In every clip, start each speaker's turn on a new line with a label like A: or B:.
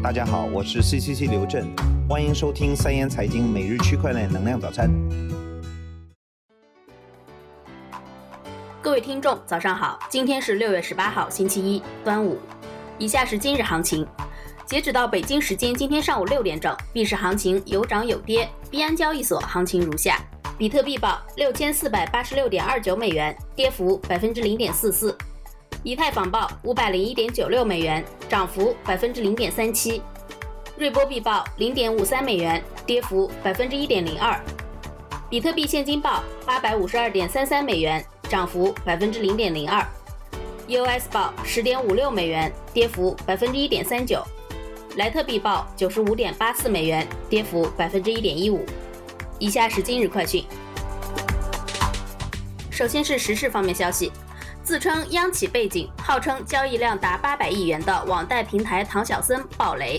A: 大家好，我是 CCC 刘震，欢迎收听三言财经每日区块链能量早餐。
B: 各位听众，早上好，今天是六月十八号，星期一，端午。以下是今日行情，截止到北京时间今天上午六点整，币市行情有涨有跌。币安交易所行情如下：比特币报六千四百八十六点二九美元，跌幅百分之零点四四。以太坊报五百零一点九六美元，涨幅百分之零点三七；瑞波币报零点五三美元，跌幅百分之一点零二；比特币现金报八百五十二点三三美元，涨幅百分之零点零二。；EOS 报十点五六美元，跌幅百分之一点三九；莱特币报九十五点八四美元，跌幅百分之一点一五。以下是今日快讯，首先是时事方面消息。自称央企背景、号称交易量达八百亿元的网贷平台唐小森爆雷。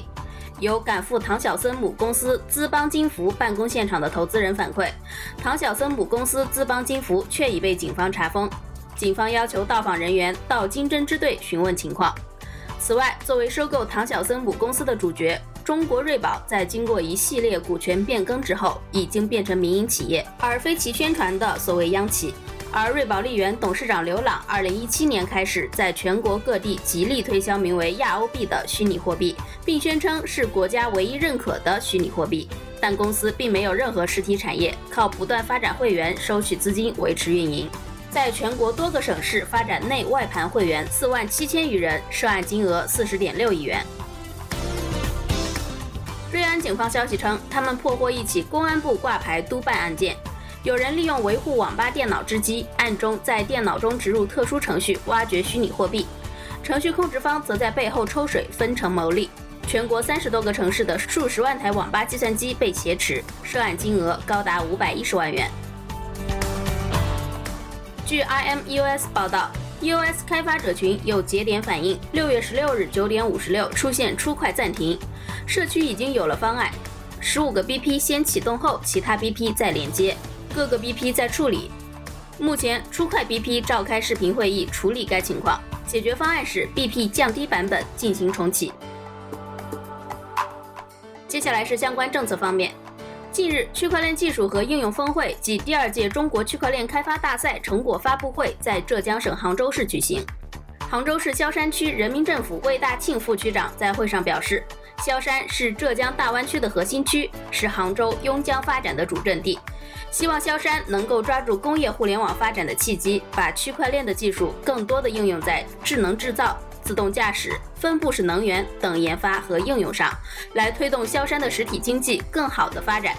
B: 有赶赴唐小森母公司资邦金服办公现场的投资人反馈，唐小森母公司资邦金服却已被警方查封。警方要求到访人员到金针支队询问情况。此外，作为收购唐小森母公司的主角，中国瑞宝在经过一系列股权变更之后，已经变成民营企业，而非其宣传的所谓央企。而瑞宝利源董事长刘朗，二零一七年开始在全国各地极力推销名为亚欧币的虚拟货币，并宣称是国家唯一认可的虚拟货币。但公司并没有任何实体产业，靠不断发展会员收取资金维持运营，在全国多个省市发展内外盘会员四万七千余人，涉案金额四十点六亿元。瑞安警方消息称，他们破获一起公安部挂牌督办案件。有人利用维护网吧电脑之机，暗中在电脑中植入特殊程序，挖掘虚拟货币。程序控制方则在背后抽水，分成牟利。全国三十多个城市的数十万台网吧计算机被挟持，涉案金额高达五百一十万元。据 IMUS 报道，EOS 开发者群有节点反映，六月十六日九点五十六出现出快暂停，社区已经有了方案，十五个 BP 先启动后，其他 BP 再连接。各个 BP 在处理，目前出快 BP 召开视频会议处理该情况，解决方案是 BP 降低版本进行重启。接下来是相关政策方面，近日区块链技术和应用峰会及第二届中国区块链开发大赛成果发布会在浙江省杭州市举行。杭州市萧山区人民政府魏大庆副区长在会上表示，萧山是浙江大湾区的核心区，是杭州邕江发展的主阵地。希望萧山能够抓住工业互联网发展的契机，把区块链的技术更多的应用在智能制造、自动驾驶、分布式能源等研发和应用上，来推动萧山的实体经济更好的发展。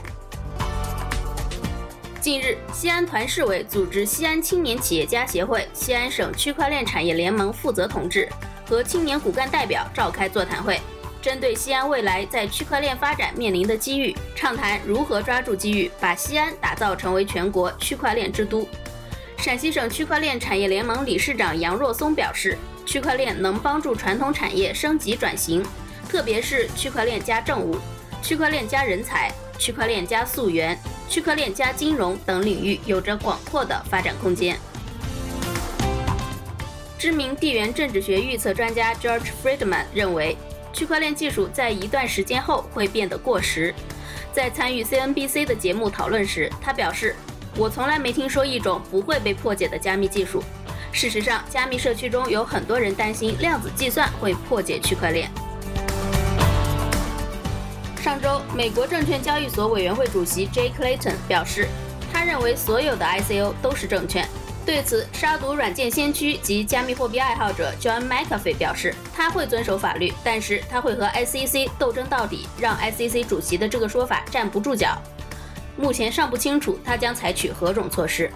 B: 近日，西安团市委组织西安青年企业家协会、西安省区块链产业联盟负责同志和青年骨干代表召开座谈会。针对西安未来在区块链发展面临的机遇，畅谈如何抓住机遇，把西安打造成为全国区块链之都。陕西省区块链产业联盟理事长杨若松表示，区块链能帮助传统产业升级转型，特别是区块链加政务、区块链加人才、区块链加溯源、区块链加金融等领域有着广阔的发展空间。知名地缘政治学预测专家 George Friedman 认为。区块链技术在一段时间后会变得过时。在参与 CNBC 的节目讨论时，他表示：“我从来没听说一种不会被破解的加密技术。事实上，加密社区中有很多人担心量子计算会破解区块链。”上周，美国证券交易所委员会主席 Jay Clayton 表示，他认为所有的 ICO 都是证券。对此，杀毒软件先驱及加密货币爱好者 John McAfee 表示，他会遵守法律，但是他会和 SEC 斗争到底，让 SEC 主席的这个说法站不住脚。目前尚不清楚他将采取何种措施。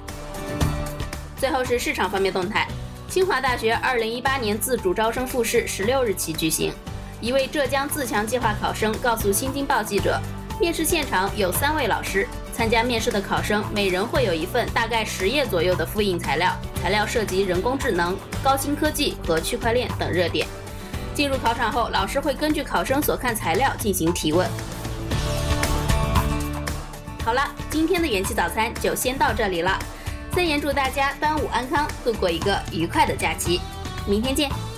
B: 最后是市场方面动态，清华大学2018年自主招生复试16日起举行，一位浙江自强计划考生告诉新京报记者，面试现场有三位老师。参加面试的考生每人会有一份大概十页左右的复印材料，材料涉及人工智能、高新科技和区块链等热点。进入考场后，老师会根据考生所看材料进行提问。好了，今天的元气早餐就先到这里了。三言祝大家端午安康，度过一个愉快的假期。明天见。